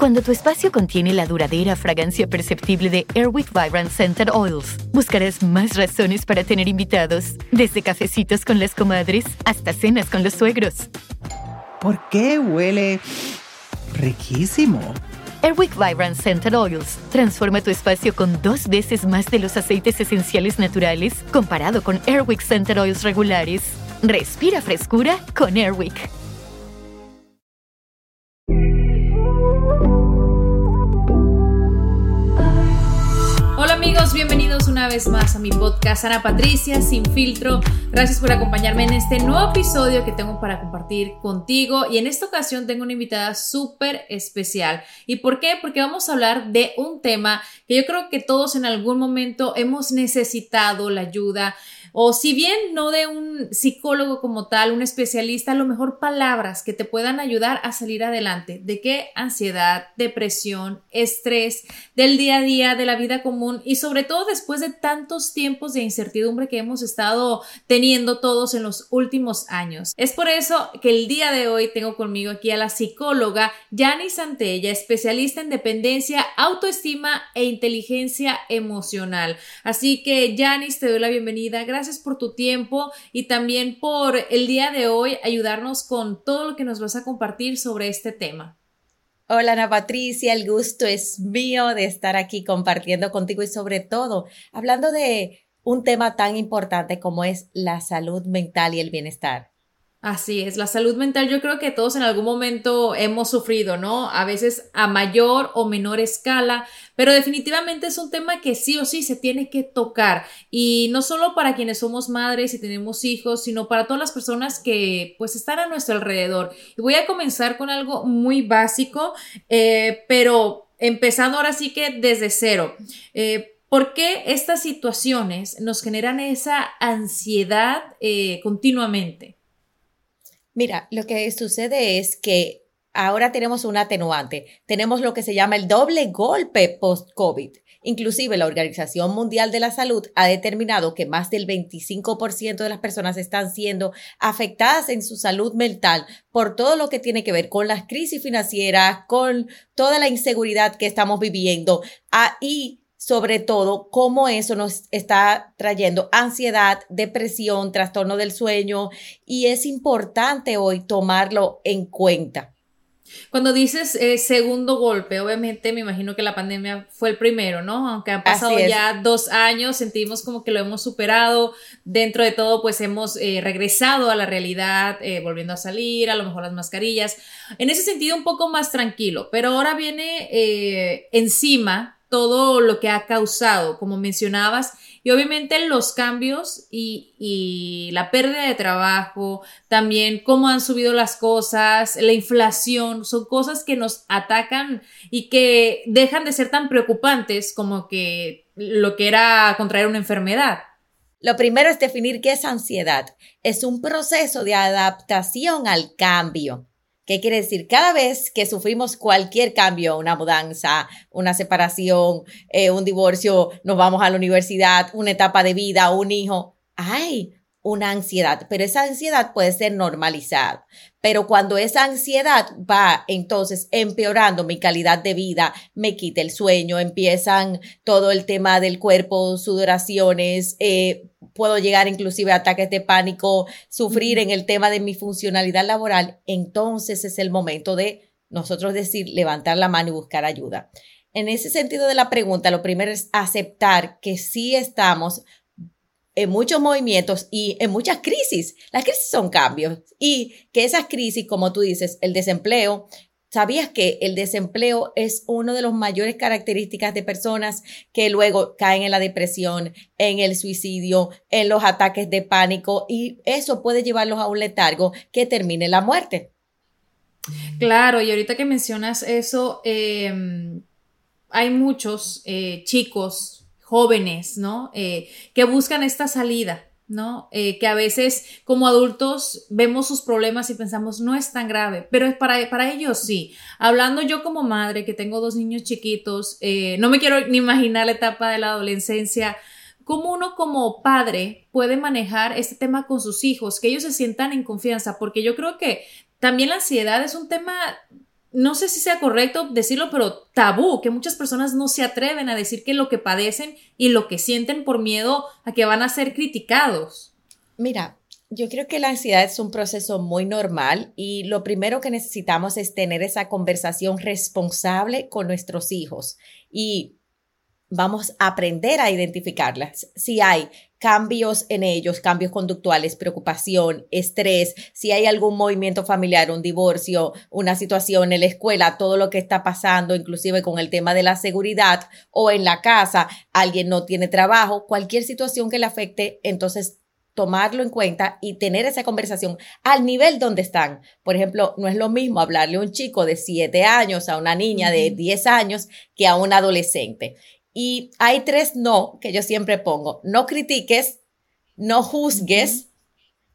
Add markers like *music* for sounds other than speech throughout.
Cuando tu espacio contiene la duradera fragancia perceptible de Airwick Vibrant Scented Oils, buscarás más razones para tener invitados, desde cafecitos con las comadres hasta cenas con los suegros. ¿Por qué huele riquísimo? Airwick Vibrant Scented Oils transforma tu espacio con dos veces más de los aceites esenciales naturales comparado con Airwick Scented Oils regulares. Respira frescura con Airwick. Amigos, bienvenidos una vez más a mi podcast Ana Patricia Sin Filtro. Gracias por acompañarme en este nuevo episodio que tengo para compartir contigo y en esta ocasión tengo una invitada súper especial. ¿Y por qué? Porque vamos a hablar de un tema que yo creo que todos en algún momento hemos necesitado la ayuda o si bien no de un psicólogo como tal, un especialista, a lo mejor palabras que te puedan ayudar a salir adelante. ¿De qué? Ansiedad, depresión, estrés del día a día, de la vida común y sobre todo después de tantos tiempos de incertidumbre que hemos estado teniendo todos en los últimos años. Es por eso que el día de hoy tengo conmigo aquí a la psicóloga Yani Santella, especialista en dependencia, autoestima e inteligencia emocional. Así que Yanis, te doy la bienvenida. Gracias por tu tiempo y también por el día de hoy ayudarnos con todo lo que nos vas a compartir sobre este tema. Hola Ana Patricia, el gusto es mío de estar aquí compartiendo contigo y sobre todo hablando de un tema tan importante como es la salud mental y el bienestar. Así es, la salud mental yo creo que todos en algún momento hemos sufrido, ¿no? A veces a mayor o menor escala, pero definitivamente es un tema que sí o sí se tiene que tocar y no solo para quienes somos madres y tenemos hijos, sino para todas las personas que pues están a nuestro alrededor. Y voy a comenzar con algo muy básico, eh, pero empezando ahora sí que desde cero. Eh, ¿Por qué estas situaciones nos generan esa ansiedad eh, continuamente? Mira, lo que sucede es que ahora tenemos un atenuante. Tenemos lo que se llama el doble golpe post-COVID. Inclusive la Organización Mundial de la Salud ha determinado que más del 25% de las personas están siendo afectadas en su salud mental por todo lo que tiene que ver con las crisis financieras, con toda la inseguridad que estamos viviendo. Ahí sobre todo cómo eso nos está trayendo ansiedad, depresión, trastorno del sueño y es importante hoy tomarlo en cuenta. Cuando dices eh, segundo golpe, obviamente me imagino que la pandemia fue el primero, ¿no? Aunque han pasado ya dos años, sentimos como que lo hemos superado. Dentro de todo, pues hemos eh, regresado a la realidad, eh, volviendo a salir, a lo mejor las mascarillas. En ese sentido, un poco más tranquilo, pero ahora viene encima todo lo que ha causado, como mencionabas, y obviamente los cambios y, la pérdida de trabajo, también cómo han subido las cosas, la inflación, son cosas que nos atacan y que dejan de ser tan preocupantes como que lo que era contraer una enfermedad. Lo primero es definir qué es ansiedad. Es un proceso de adaptación al cambio. ¿Qué quiere decir? Cada vez que sufrimos cualquier cambio, una mudanza, una separación, eh, un divorcio, nos vamos a la universidad, una etapa de vida, un hijo, hay una ansiedad, pero esa ansiedad puede ser normalizada. Pero cuando esa ansiedad va entonces empeorando mi calidad de vida, me quita el sueño, empiezan todo el tema del cuerpo, sudoraciones, eh, puedo llegar inclusive a ataques de pánico, sufrir en el tema de mi funcionalidad laboral, entonces es el momento de nosotros decir, levantar la mano y buscar ayuda. En ese sentido de la pregunta, lo primero es aceptar que sí estamos en muchos movimientos y en muchas crisis. Las crisis son cambios y que esas crisis, como tú dices, el desempleo, ¿Sabías que el desempleo es una de las mayores características de personas que luego caen en la depresión, en el suicidio, en los ataques de pánico y eso puede llevarlos a un letargo que termine la muerte? Claro, y ahorita que mencionas eso, em, hay muchos eh, chicos jóvenes, ¿no? Eh, que buscan esta salida, ¿no? Eh, que a veces como adultos vemos sus problemas y pensamos, no es tan grave, pero para, para ellos sí. Hablando yo como madre, que tengo dos niños chiquitos, no me quiero ni imaginar la etapa de la adolescencia, cómo uno como padre puede manejar este tema con sus hijos, que ellos se sientan en confianza, porque yo creo que también la ansiedad es un tema no sé si sea correcto decirlo, pero tabú, que muchas personas no se atreven a decir que lo que padecen y lo que sienten por miedo a que van a ser criticados. Mira, yo creo que la ansiedad es un proceso muy normal y lo primero que necesitamos es tener esa conversación responsable con nuestros hijos y vamos a aprender a identificarlas. Si hay cambios en ellos, cambios conductuales, preocupación, estrés, si hay algún movimiento familiar, un divorcio, una situación en la escuela, todo lo que está pasando, inclusive con el tema de la seguridad o en la casa, alguien no tiene trabajo, cualquier situación que le afecte, entonces tomarlo en cuenta y tener esa conversación al nivel donde están. Por ejemplo, no es lo mismo hablarle a un chico de 7 años, a una niña de 10 años, que a un adolescente. Y hay tres no que yo siempre pongo. No critiques, no juzgues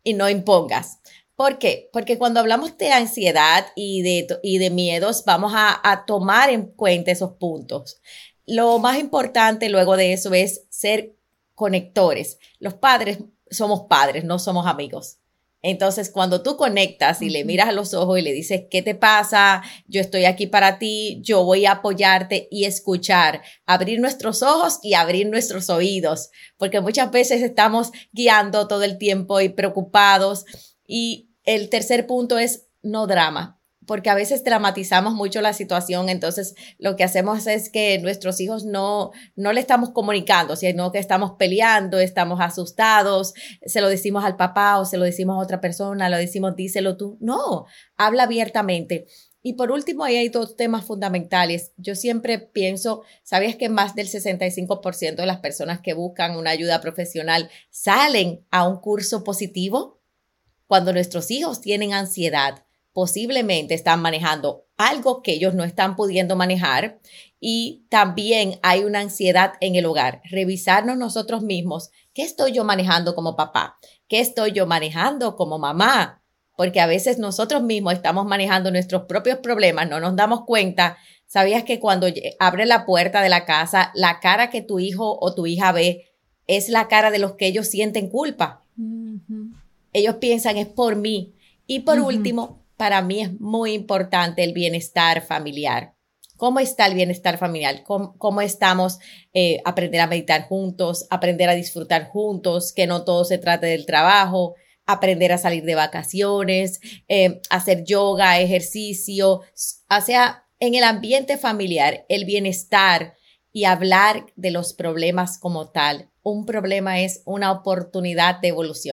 y no impongas. ¿Por qué? Porque cuando hablamos de ansiedad y de, y de miedos, vamos a, a tomar en cuenta esos puntos. Lo más importante luego de eso es ser conectores. Los padres somos padres, no somos amigos. Entonces, cuando tú conectas y le miras a los ojos y le dices, ¿qué te pasa? Yo estoy aquí para ti, yo voy a apoyarte y escuchar, abrir nuestros ojos y abrir nuestros oídos, porque muchas veces estamos guiando todo el tiempo y preocupados. Y el tercer punto es no drama porque a veces dramatizamos mucho la situación, entonces lo que hacemos es que nuestros hijos no, no le estamos comunicando, sino que estamos peleando, estamos asustados, se lo decimos al papá o se lo decimos a otra persona, lo decimos díselo tú. No, habla abiertamente. Y por último, ahí hay dos temas fundamentales. Yo siempre pienso, ¿sabías que más del 65% de las personas que buscan una ayuda profesional salen a un curso positivo? Cuando nuestros hijos tienen ansiedad, posiblemente están manejando algo que ellos no están pudiendo manejar y también hay una ansiedad en el hogar. Revisarnos nosotros mismos, ¿qué estoy yo manejando como papá? ¿Qué estoy yo manejando como mamá? Porque a veces nosotros mismos estamos manejando nuestros propios problemas, no nos damos cuenta. ¿Sabías que cuando abre la puerta de la casa, la cara que tu hijo o tu hija ve es la cara de los que ellos sienten culpa? Ellos piensan es por mí. Y por último, para mí es muy importante el bienestar familiar. ¿Cómo está el bienestar familiar? ¿Cómo, estamos eh, aprender a meditar juntos, aprender a disfrutar juntos, que no todo se trate del trabajo, aprender a salir de vacaciones, eh, hacer yoga, ejercicio, o sea, en el ambiente familiar, el bienestar y hablar de los problemas como tal. Un problema es una oportunidad de evolución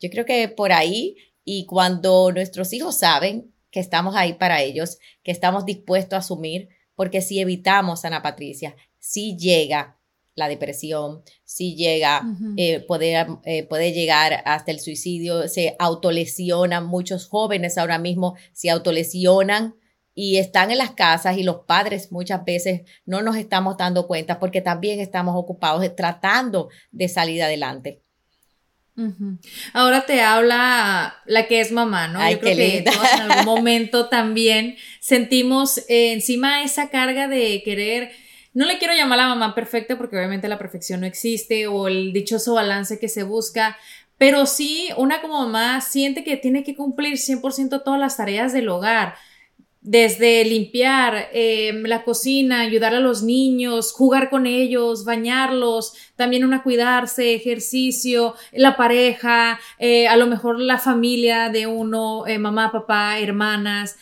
Yo creo que por ahí y cuando nuestros hijos saben que estamos ahí para ellos, que estamos dispuestos a asumir, porque si evitamos, Ana Patricia, si llega la depresión, si llega, eh, eh, puede llegar hasta el suicidio, se autolesionan, muchos jóvenes ahora mismo se autolesionan y están en las casas y los padres muchas veces no nos estamos dando cuenta porque también estamos ocupados tratando de salir adelante. Ahora te habla la que es mamá, ¿no? Yo creo que todos en algún momento también sentimos eh, encima esa carga de querer, no le quiero llamar a la mamá perfecta porque obviamente la perfección no existe o el dichoso balance que se busca, pero sí una como mamá siente que tiene que cumplir 100% todas las tareas del hogar desde limpiar eh, la cocina, ayudar a los niños, jugar con ellos, bañarlos, también una cuidarse, ejercicio, la pareja, eh, a lo mejor la familia de uno, eh, mamá, papá, hermanas.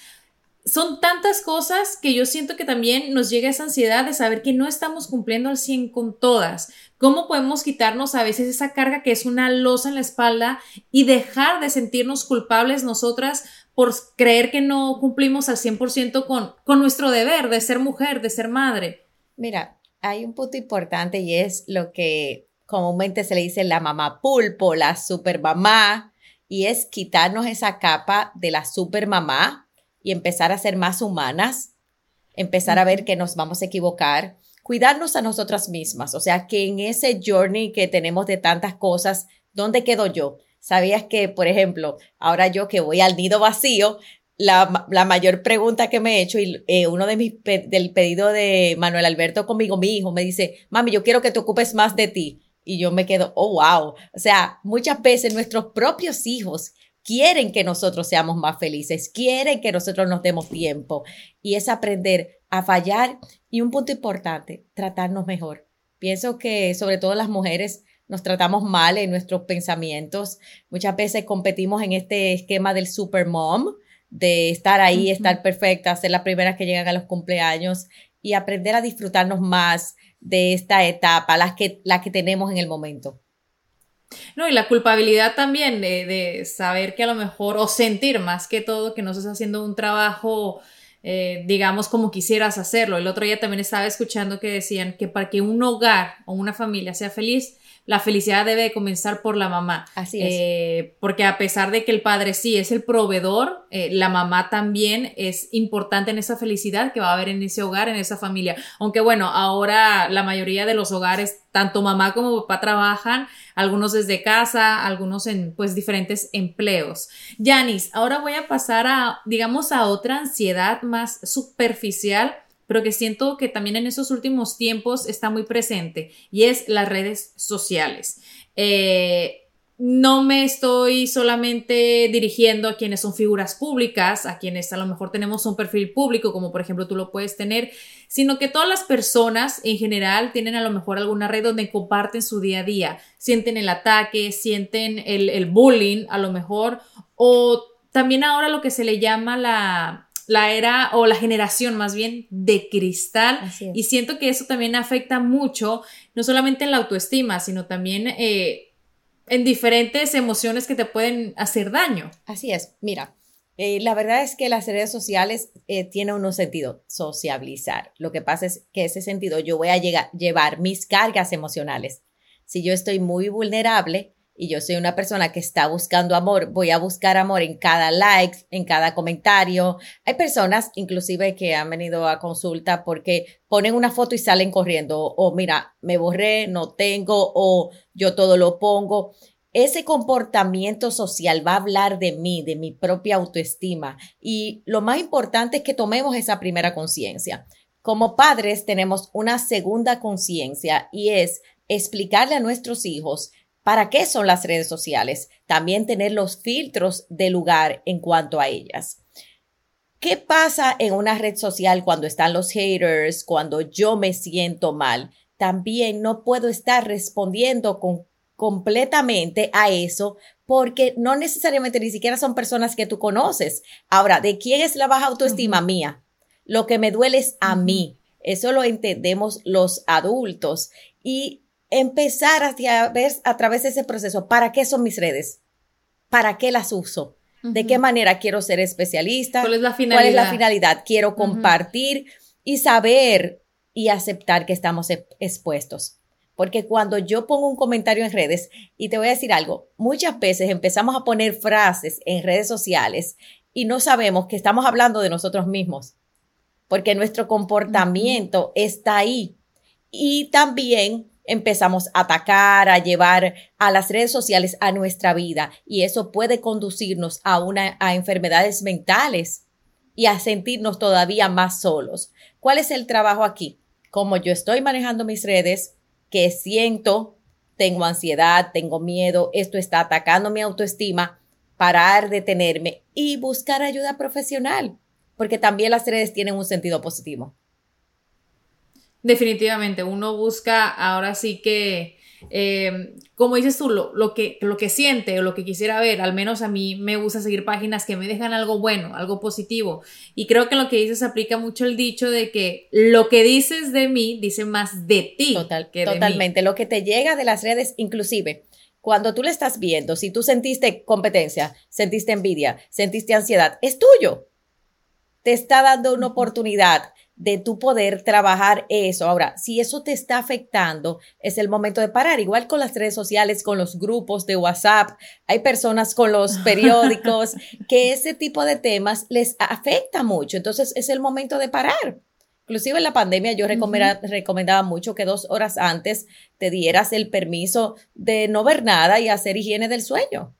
Son tantas cosas que yo siento que también nos llega esa ansiedad de saber que no estamos cumpliendo al 100 con todas. ¿Cómo podemos quitarnos a veces esa carga que es una losa en la espalda y dejar de sentirnos culpables nosotras por creer que no cumplimos al 100% con, con nuestro deber de ser mujer, de ser madre. Mira, hay un punto importante y es lo que comúnmente se le dice la mamá pulpo, la super mamá, y es quitarnos esa capa de la super mamá y empezar a ser más humanas, empezar a ver que nos vamos a equivocar, cuidarnos a nosotras mismas, o sea, que en ese journey que tenemos de tantas cosas, ¿dónde quedo yo? ¿Sabías que, por ejemplo, ahora yo que voy al nido vacío, la, la mayor pregunta que me he hecho y eh, uno de mis del pedido de Manuel Alberto conmigo, mi hijo, me dice, mami, yo quiero que te ocupes más de ti. Y yo me quedo, oh, wow. O sea, muchas veces nuestros propios hijos quieren que nosotros seamos más felices, quieren que nosotros nos demos tiempo. Y es aprender a fallar y un punto importante, tratarnos mejor. Pienso que sobre todo las mujeres nos tratamos mal en nuestros pensamientos. Muchas veces competimos en este esquema del super mom, de estar ahí, estar perfecta, ser las primeras que llegan a los cumpleaños y aprender a disfrutarnos más de esta etapa, las que, la que tenemos en el momento. No, y la culpabilidad también de, de, saber que a lo mejor, o sentir más que todo que no estás haciendo un trabajo, eh, digamos, como quisieras hacerlo. El otro día también estaba escuchando que decían que para que un hogar o una familia sea feliz, la felicidad debe comenzar por la mamá. Así es. Eh, porque a pesar de que el padre sí es el proveedor, eh, la mamá también es importante en esa felicidad que va a haber en ese hogar, en esa familia. Aunque bueno, ahora la mayoría de los hogares, tanto mamá como papá trabajan, algunos desde casa, algunos en pues diferentes empleos. Yanis, ahora voy a pasar a, digamos, a otra ansiedad más superficial pero que siento que también en esos últimos tiempos está muy presente y es las redes sociales. Eh, no me estoy solamente dirigiendo a quienes son figuras públicas, a quienes a lo mejor tenemos un perfil público, como por ejemplo tú lo puedes tener, sino que todas las personas en general tienen a lo mejor alguna red donde comparten su día a día, sienten el ataque, sienten el, el bullying a lo mejor, o también ahora lo que se le llama la, la era o la generación más bien de cristal y siento que eso también afecta mucho, no solamente en la autoestima, sino también eh, en diferentes emociones que te pueden hacer daño. Así es, mira. Eh, la verdad es que las redes sociales eh, tienen un sentido, sociabilizar. Lo que pasa es que ese sentido yo voy a llevar mis cargas emocionales. Si yo estoy muy vulnerable, y yo soy una persona que está buscando amor, voy a buscar amor en cada like, en cada comentario. Hay personas inclusive que han venido a consulta porque ponen una foto y salen corriendo o mira, me borré, no tengo o yo todo lo pongo. Ese comportamiento social va a hablar de mí, de mi propia autoestima y lo más importante es que tomemos esa primera conciencia. Como padres tenemos una segunda conciencia y es explicarle a nuestros hijos ¿Para qué son las redes sociales? También tener los filtros de lugar en cuanto a ellas. ¿Qué pasa en una red social cuando están los haters, cuando yo me siento mal? También no puedo estar respondiendo con, completamente a eso porque no necesariamente ni siquiera son personas que tú conoces. Ahora, ¿de quién es la baja autoestima mía? Lo que me duele es a mí. Eso lo entendemos los adultos. Y empezar a ver a través de ese proceso, ¿para qué son mis redes? ¿Para qué las uso? ¿De qué manera quiero ser especialista? ¿Cuál es la finalidad? ¿Cuál es la finalidad? Quiero compartir y saber y aceptar que estamos expuestos. Porque cuando yo pongo un comentario en redes, y te voy a decir algo, muchas veces empezamos a poner frases en redes sociales y no sabemos que estamos hablando de nosotros mismos, porque nuestro comportamiento está ahí. Y también empezamos a atacar, a llevar a las redes sociales a nuestra vida y eso puede conducirnos a, una, a enfermedades mentales y a sentirnos todavía más solos. ¿Cuál es el trabajo aquí? Como yo estoy manejando mis redes, que siento, tengo ansiedad, tengo miedo, esto está atacando mi autoestima, parar, detenerme y buscar ayuda profesional, porque también las redes tienen un sentido positivo. Definitivamente, uno busca ahora sí que, eh, como dices tú, lo, que, lo que siente o lo que quisiera ver, al menos a mí me gusta seguir páginas que me dejan algo bueno, algo positivo. Y creo que lo que dices aplica mucho el dicho de que lo que dices de mí dice más de ti. Total, que totalmente, lo que te llega de las redes, inclusive. Cuando tú le estás viendo, si tú sentiste competencia, sentiste envidia, sentiste ansiedad, es tuyo. Te está dando una oportunidad de tu poder trabajar eso. Ahora, si eso te está afectando, es el momento de parar. Igual con las redes sociales, con los grupos de WhatsApp, hay personas con los *laughs* periódicos que ese tipo de temas les afecta mucho. Entonces, es el momento de parar. Inclusive en la pandemia yo recomendaba mucho que dos horas antes te dieras el permiso de no ver nada y hacer higiene del sueño.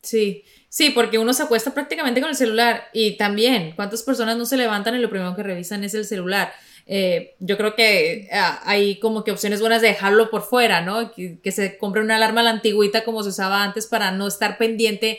Sí, Sí, porque uno se acuesta prácticamente con el celular y también, ¿cuántas personas no se levantan y lo primero que revisan es el celular? Eh, yo creo que ah, hay como que opciones buenas de dejarlo por fuera, ¿no? Que, que se compre una alarma a la antigüita como se usaba antes para no estar pendiente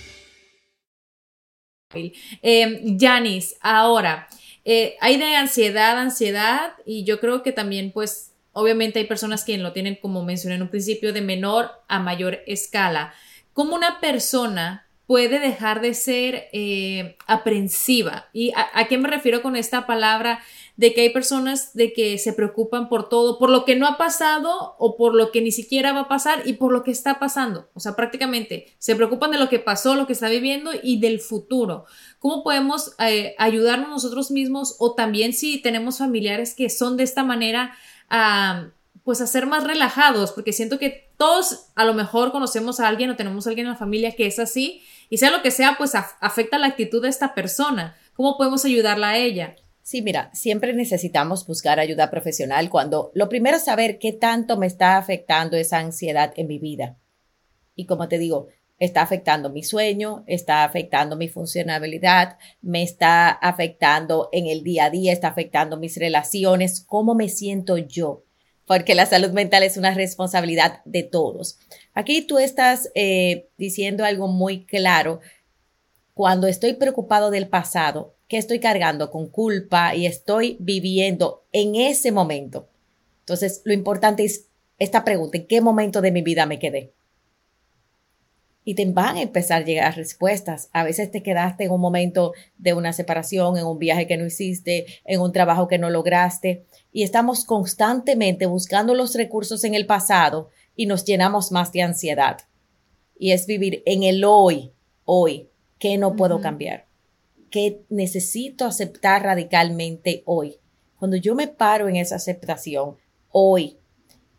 Eh, Janis, ahora, eh, hay de ansiedad, ansiedad, y yo creo que también, pues, obviamente hay personas que lo tienen, como mencioné en un principio, de menor a mayor escala. ¿Cómo una persona puede dejar de ser eh, aprensiva? ¿Y a, qué me refiero con esta palabra? De que hay personas de que se preocupan por todo, por lo que no ha pasado o por lo que ni siquiera va a pasar y por lo que está pasando. O sea, prácticamente se preocupan de lo que pasó, lo que está viviendo y del futuro. ¿Cómo podemos eh, ayudarnos nosotros mismos o también si tenemos familiares que son de esta manera a pues a ser más relajados, porque siento que todos a lo mejor conocemos a alguien o tenemos alguien en la familia que es así y sea lo que sea, pues afecta la actitud de esta persona. ¿Cómo podemos ayudarla a ella? Sí, mira, siempre necesitamos buscar ayuda profesional cuando lo primero es saber qué tanto me está afectando esa ansiedad en mi vida. Y como te digo, está afectando mi sueño, está afectando mi funcionabilidad, me está afectando en el día a día, está afectando mis relaciones, cómo me siento yo porque la salud mental es una responsabilidad de todos. Aquí tú estás eh, diciendo algo muy claro. Cuando estoy preocupado del pasado, que estoy cargando con culpa y estoy viviendo en ese momento. Entonces, lo importante es esta pregunta, ¿en qué momento de mi vida me quedé? y te van a empezar a llegar respuestas. A veces te quedaste en un momento de una separación, en un viaje que no hiciste, en un trabajo que no lograste y estamos constantemente buscando los recursos en el pasado y nos llenamos más de ansiedad. Y es vivir en el hoy, hoy, que no puedo cambiar, que necesito aceptar radicalmente hoy. Cuando yo me paro en esa aceptación hoy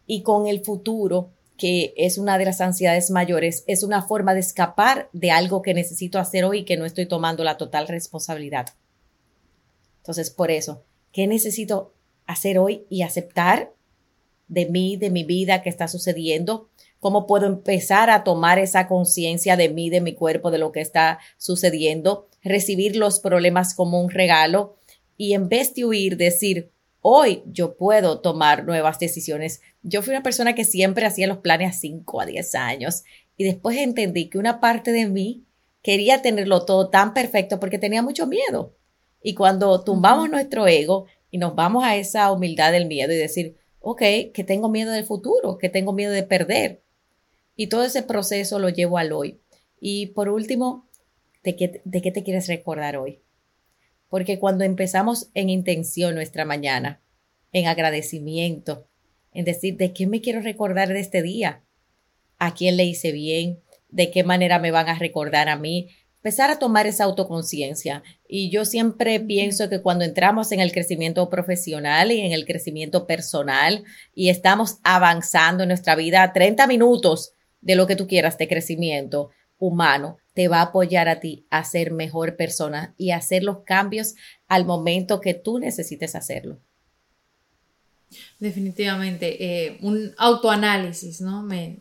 y con el futuro, que es una de las ansiedades mayores, es una forma de escapar de algo que necesito hacer hoy y que no estoy tomando la total responsabilidad. Entonces, por eso, ¿qué necesito hacer hoy y aceptar de mí, de mi vida que está sucediendo? ¿Cómo puedo empezar a tomar esa conciencia de mí, de mi cuerpo, de lo que está sucediendo? Recibir los problemas como un regalo y en vez de huir, decir, hoy yo puedo tomar nuevas decisiones. Yo fui una persona que siempre hacía los planes a 5 a 10 años y después entendí que una parte de mí quería tenerlo todo tan perfecto porque tenía mucho miedo. Y cuando tumbamos nuestro ego y nos vamos a esa humildad del miedo y decir, ok, que tengo miedo del futuro, que tengo miedo de perder. Y todo ese proceso lo llevo al hoy. Y por último, ¿de qué, de qué te quieres recordar hoy? Porque cuando empezamos en intención nuestra mañana, en agradecimiento, en decir, ¿de qué me quiero recordar de este día? ¿A quién le hice bien? ¿De qué manera me van a recordar a mí? Empezar a tomar esa autoconciencia. Y yo siempre pienso que cuando entramos en el crecimiento profesional y en el crecimiento personal y estamos avanzando en nuestra vida 30 minutos de lo que tú quieras de crecimiento humano, te va a apoyar a ti a ser mejor persona y hacer los cambios al momento que tú necesites hacerlo. Definitivamente, eh, un autoanálisis, ¿no? Me,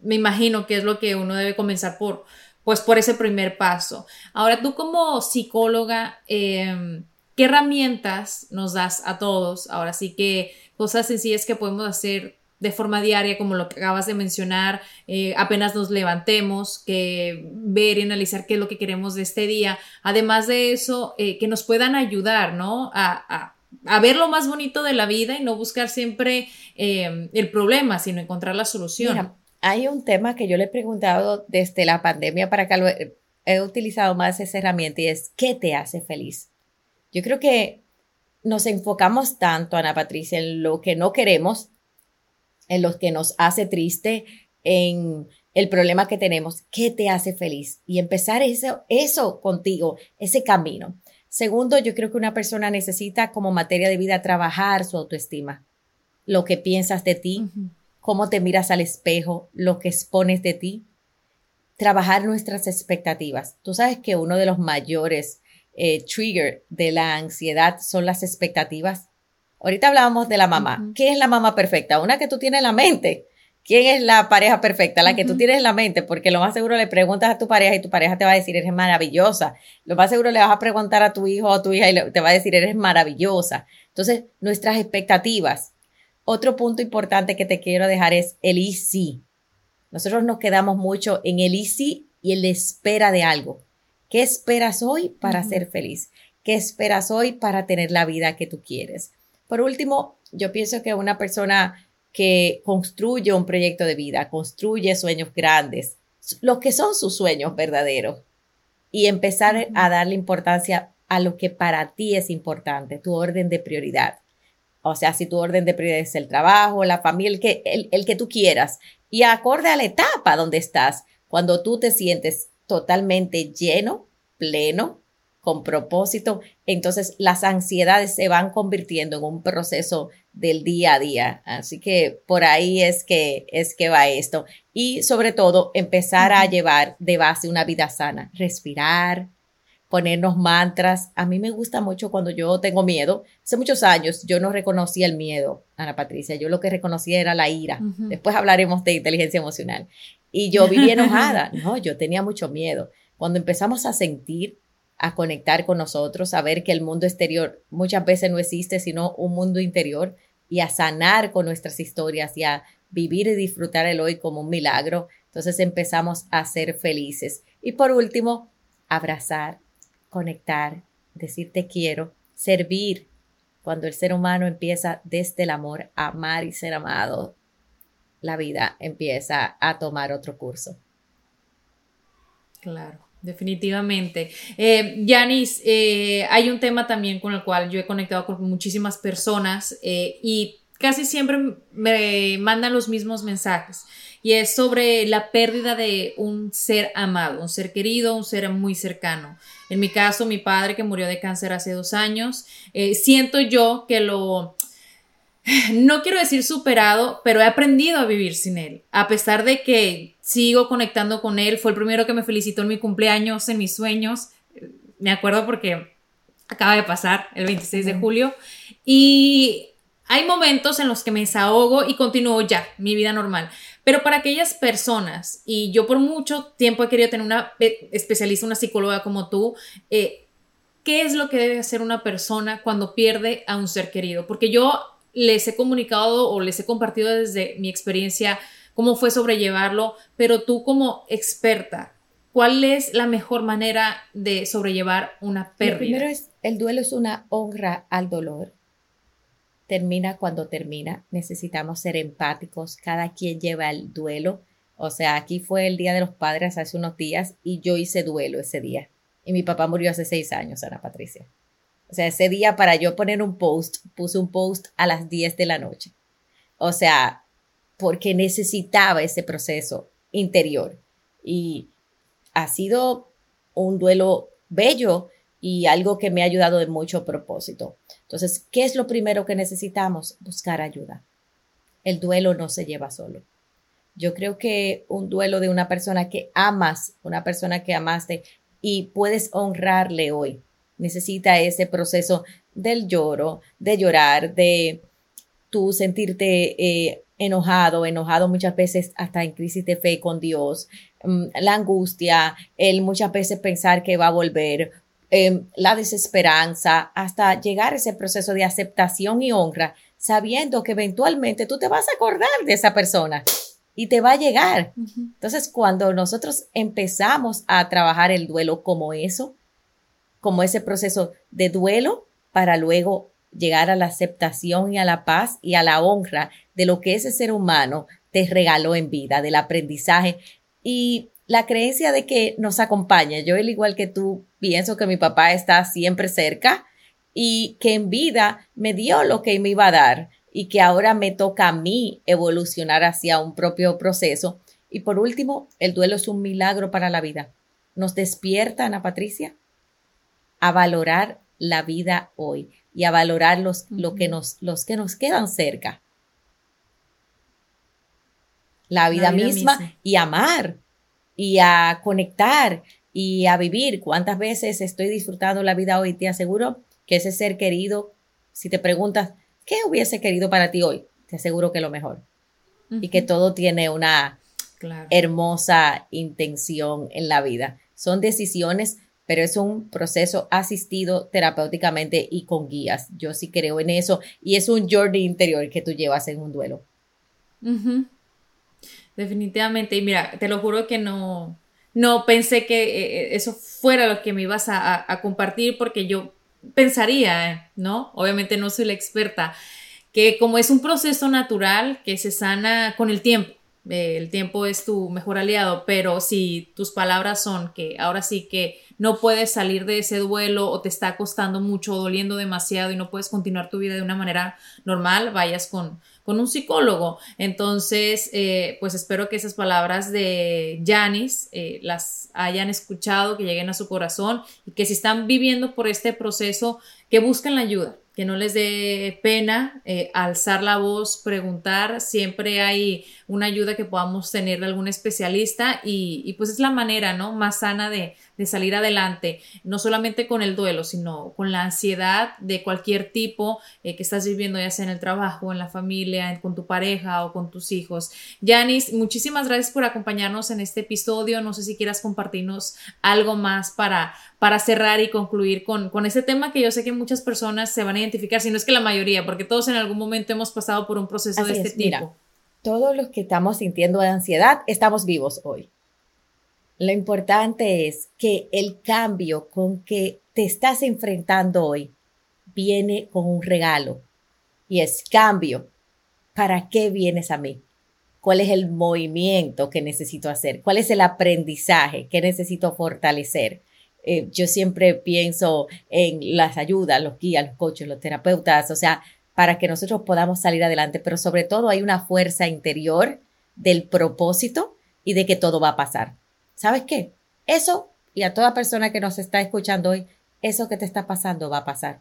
me imagino que es lo que uno debe comenzar por, pues por ese primer paso. Ahora, tú como psicóloga, em, ¿qué herramientas nos das a todos? Ahora sí que cosas sencillas que podemos hacer de forma diaria, como lo que acabas de mencionar, eh, apenas nos levantemos, que ver y analizar qué es lo que queremos de este día. Además de eso, eh, que nos puedan ayudar, ¿no? A, ver lo más bonito de la vida y no buscar siempre em, el problema, sino encontrar la solución. Mira, hay un tema que yo le he preguntado desde la pandemia para acá, he utilizado más esa herramienta y es, ¿qué te hace feliz? Yo creo que nos enfocamos tanto, Ana Patricia, en lo que no queremos en los que nos hace triste, en el problema que tenemos, ¿qué te hace feliz? Y empezar eso, eso contigo, ese camino. Segundo, yo creo que una persona necesita como materia de vida trabajar su autoestima, lo que piensas de ti, cómo te miras al espejo, lo que expones de ti, trabajar nuestras expectativas. Tú sabes que uno de los mayores eh, triggers de la ansiedad son las expectativas. Ahorita hablábamos de la mamá. ¿Quién es la mamá perfecta? Una que tú tienes en la mente. ¿Quién es la pareja perfecta? La que tú tienes en la mente, porque lo más seguro le preguntas a tu pareja y tu pareja te va a decir, eres maravillosa. Lo más seguro le vas a preguntar a tu hijo o a tu hija y te va a decir, eres maravillosa. Entonces, nuestras expectativas. Otro punto importante que te quiero dejar es el easy. Nosotros nos quedamos mucho en el y en la espera de algo. ¿Qué esperas hoy para ser feliz? ¿Qué esperas hoy para tener la vida que tú quieres? Por último, yo pienso que una persona que construye un proyecto de vida, construye sueños grandes, los que son sus sueños verdaderos, y empezar a darle importancia a lo que para ti es importante, tu orden de prioridad. O sea, si tu orden de prioridad es el trabajo, la familia, el que, el, el que tú quieras, y acorde a la etapa donde estás, cuando tú te sientes totalmente lleno, pleno, con propósito, entonces las ansiedades se van convirtiendo en un proceso del día a día. Así que por ahí es que es que va esto y sobre todo empezar a llevar de base una vida sana, respirar, ponernos mantras. A mí me gusta mucho cuando yo tengo miedo. Hace muchos años yo no reconocía el miedo, Ana Patricia. Yo lo que reconocía era la ira. Después hablaremos de inteligencia emocional. Y yo vivía *laughs* enojada. No, yo tenía mucho miedo. Cuando empezamos a sentir a conectar con nosotros, a ver que el mundo exterior muchas veces no existe, sino un mundo interior, y a sanar con nuestras historias y a vivir y disfrutar el hoy como un milagro. Entonces empezamos a ser felices. Y por último, abrazar, conectar, decir te quiero, servir. Cuando el ser humano empieza desde el amor a amar y ser amado, la vida empieza a tomar otro curso. Claro. Definitivamente. Eh, Yanis, eh, hay un tema también con el cual yo he conectado con muchísimas personas eh, y casi siempre me mandan los mismos mensajes y es sobre la pérdida de un ser amado, un ser querido, un ser muy cercano. En mi caso, mi padre que murió de cáncer hace dos años, siento yo que lo no quiero decir superado, pero he aprendido a vivir sin él. A pesar de que sigo conectando con él, fue el primero que me felicitó en mi cumpleaños, en mis sueños. Me acuerdo porque acaba de pasar el 26 de julio. Y hay momentos en los que me desahogo y continúo ya mi vida normal. Pero para aquellas personas, y yo por mucho tiempo he querido tener una eh, especialista, una psicóloga como tú, eh, ¿qué es lo que debe hacer una persona cuando pierde a un ser querido? Porque yo les he comunicado o les he compartido desde mi experiencia cómo fue sobrellevarlo, pero tú como experta, ¿cuál es la mejor manera de sobrellevar una pérdida? Lo primero es, el duelo es una honra al dolor. Termina cuando termina. Necesitamos ser empáticos. Cada quien lleva el duelo. O sea, aquí fue el Día de los Padres hace unos días y yo hice duelo ese día y mi papá murió hace seis años, Ana Patricia. O sea, ese día para yo poner un post, puse un post a las 10 de la noche. O sea, porque necesitaba ese proceso interior. Y ha sido un duelo bello y algo que me ha ayudado de mucho propósito. Entonces, ¿qué es lo primero que necesitamos? Buscar ayuda. El duelo no se lleva solo. Yo creo que un duelo de una persona que amas, una persona que amaste, y puedes honrarle hoy. Necesita ese proceso del lloro, de llorar, de tú sentirte eh, enojado, enojado muchas veces hasta en crisis de fe con Dios, mm, la angustia, el muchas veces pensar que va a volver, em, la desesperanza, hasta llegar a ese proceso de aceptación y honra, sabiendo que eventualmente tú te vas a acordar de esa persona y te va a llegar. Entonces, cuando nosotros empezamos a trabajar el duelo como eso, como ese proceso de duelo para luego llegar a la aceptación y a la paz y a la honra de lo que ese ser humano te regaló en vida, del aprendizaje y la creencia de que nos acompaña. Yo, al igual que tú, pienso que mi papá está siempre cerca y que en vida me dio lo que me iba a dar y que ahora me toca a mí evolucionar hacia un propio proceso. Y por último, el duelo es un milagro para la vida. Nos despierta, Ana Patricia, a valorar la vida hoy y a valorar los, lo que nos, los que nos quedan cerca. La vida, misma, misma y amar y a conectar y a vivir. ¿Cuántas veces estoy disfrutando la vida hoy? Te aseguro que ese ser querido, si te preguntas, ¿Qué hubiese querido para ti hoy? Te aseguro que lo mejor. Y que todo tiene una hermosa intención en la vida. Son decisiones, pero es un proceso asistido terapéuticamente y con guías. Yo sí creo en eso. Y es un journey interior que tú llevas en un duelo. Definitivamente. Y mira, te lo juro que no, no pensé que eh, eh, eso fuera lo que me ibas a compartir porque yo pensaría, ¿no? Obviamente no soy la experta, que como es un proceso natural que se sana con el tiempo, el tiempo es tu mejor aliado, pero si tus palabras son que ahora sí que no puedes salir de ese duelo o te está costando mucho, doliendo demasiado y no puedes continuar tu vida de una manera normal, vayas con, con un psicólogo. Entonces, eh, pues espero que esas palabras de Janis eh, las hayan escuchado, que lleguen a su corazón y que si están viviendo por este proceso, que busquen la ayuda que no les dé pena eh, alzar la voz, preguntar, siempre hay una ayuda que podamos tener de algún especialista y, y pues es la manera, ¿no? Más sana de, de salir adelante, no solamente con el duelo, sino con la ansiedad de cualquier tipo eh, que estás viviendo, ya sea en el trabajo, en la familia, con tu pareja o con tus hijos. Yanis, muchísimas gracias por acompañarnos en este episodio. No sé si quieras compartirnos algo más para, para cerrar y concluir con, con este tema que yo sé que muchas personas se van a identificar, si no es que la mayoría, porque todos en algún momento hemos pasado por un proceso de este tipo. todos los que estamos sintiendo ansiedad, estamos vivos hoy. Lo importante es que el cambio con que te estás enfrentando hoy viene con un regalo y es cambio. ¿Para qué vienes a mí? ¿Cuál es el movimiento que necesito hacer? ¿Cuál es el aprendizaje que necesito fortalecer? Eh, yo siempre pienso en las ayudas, los guías, los coaches, los terapeutas, o sea, para que nosotros podamos salir adelante, pero sobre todo hay una fuerza interior del propósito y de que todo va a pasar. ¿Sabes qué? Eso, y a toda persona que nos está escuchando hoy, eso que te está pasando va a pasar.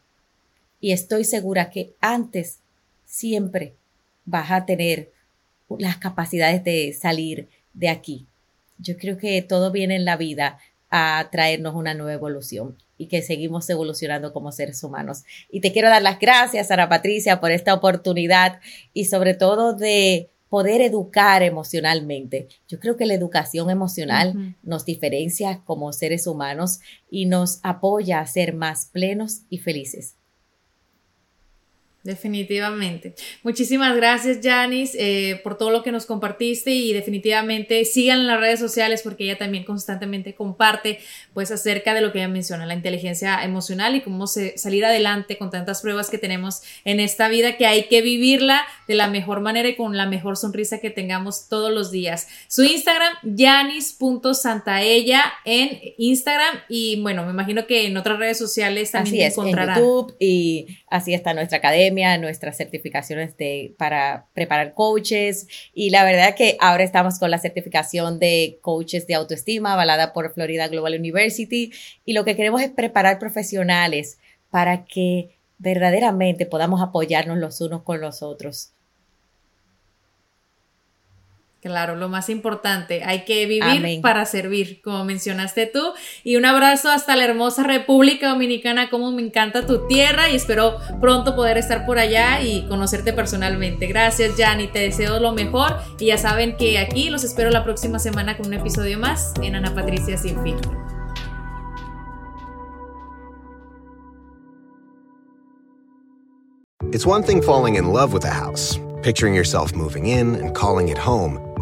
Y estoy segura que antes siempre vas a tener las capacidades de salir de aquí. Yo creo que todo viene en la vida a traernos una nueva evolución y que seguimos evolucionando como seres humanos. Y te quiero dar las gracias, Ana Patricia, por esta oportunidad y sobre todo de poder educar emocionalmente. Yo creo que la educación emocional nos diferencia como seres humanos y nos apoya a ser más plenos y felices. Definitivamente. Muchísimas gracias, Janice, eh, por todo lo que nos compartiste y definitivamente sigan en las redes sociales porque ella también constantemente comparte pues acerca de lo que ella menciona, la inteligencia emocional y cómo salir adelante con tantas pruebas que tenemos en esta vida que hay que vivirla de la mejor manera y con la mejor sonrisa que tengamos todos los días. Su Instagram, janis.santaella en Instagram y bueno, me imagino que en otras redes sociales también así es, En YouTube y así está nuestra academia nuestras certificaciones de, para preparar coaches y la verdad que ahora estamos con la certificación de coaches de autoestima avalada por Florida Global University y lo que queremos es preparar profesionales para que verdaderamente podamos apoyarnos los unos con los otros. Claro, lo más importante, hay que vivir para servir, como mencionaste tú. Y un abrazo hasta la hermosa República Dominicana, como me encanta tu tierra y espero pronto poder estar por allá y conocerte personalmente. Gracias, Jani, te deseo lo mejor y ya saben que aquí los espero la próxima semana con un episodio más en Ana Patricia Sin Filtro. It's one thing falling in love with a house, picturing yourself moving in and calling it home.